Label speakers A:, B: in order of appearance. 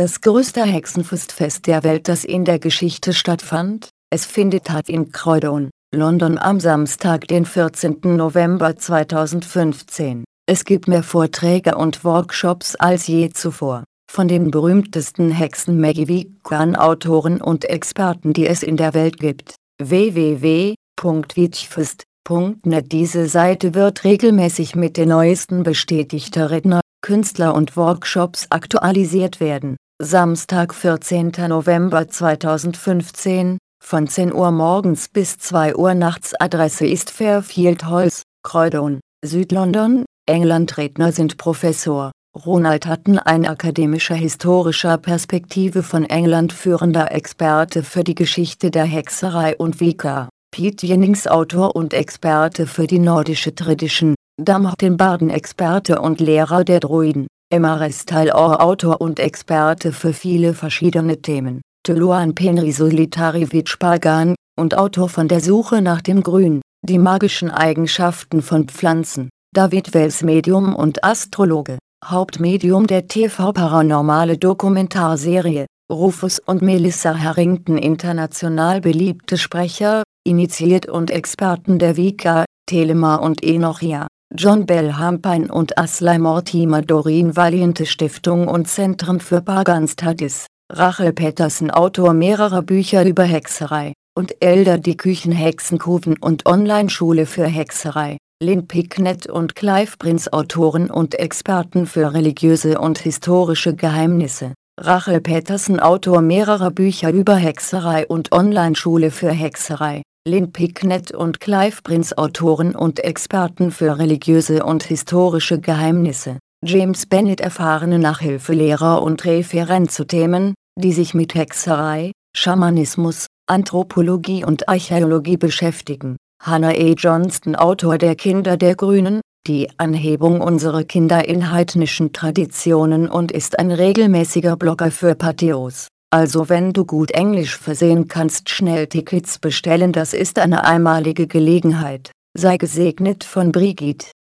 A: Das größte Hexenfestfest der Welt das in der Geschichte stattfand, es findet hat in Croydon, London am Samstag den 14. November 2015. Es gibt mehr Vorträge und Workshops als je zuvor, von den berühmtesten Hexen Maggie Wiccan Autoren und Experten die es in der Welt gibt. www.witchfest.net Diese Seite wird regelmäßig mit den neuesten bestätigter Redner, Künstler und Workshops aktualisiert werden. Samstag 14. November 2015, von 10 Uhr morgens bis 2 Uhr nachts. Adresse ist Fairfield Halls, Croydon, Südlondon, England Redner sind Professor. Ronald Hutton ein akademischer historischer Perspektive von England führender Experte für die Geschichte der Hexerei und Wicca, Pete Jennings Autor und Experte für die nordische Tradition, Damhtin Barden Experte und Lehrer der Druiden, Emma Restal Autor und Experte für viele verschiedene Themen. Tuluan Penri Solitarievich Pagan, und Autor von Der Suche nach dem Grün, die magischen Eigenschaften von Pflanzen, David Wells Medium und Astrologe, Hauptmedium der TV-paranormale Dokumentarserie, Rufus und Melissa Harrington international beliebte Sprecher, initiiert und Experten der Wicca, Telema und Enochia, John Bell Hampine und Aslai Mortimer Doreen Valiente Stiftung und Zentrum für Pagan Studies. Rachel Patterson Autor mehrerer Bücher über Hexerei, und Elder die Küchenhexenkuven und Online-Schule für Hexerei, Lynn Picknett und Clive Prince Autoren und Experten für religiöse und historische Geheimnisse, Rachel Patterson Autor mehrerer Bücher über Hexerei und Online-Schule für Hexerei, Lynn Picknett und Clive Prince Autoren und Experten für religiöse und historische Geheimnisse, James Bennett erfahrene Nachhilfelehrer und Referent zu Themen, die sich mit Hexerei, Schamanismus, Anthropologie und Archäologie beschäftigen. Hannah E. Johnston Autor der Kinder der Grünen, die Anhebung unserer Kinder in heidnischen Traditionen und ist ein regelmäßiger Blogger für Patheos. Also wenn du gut Englisch versehen kannst schnell Tickets bestellen das ist eine einmalige Gelegenheit. Sei gesegnet von Brigitte.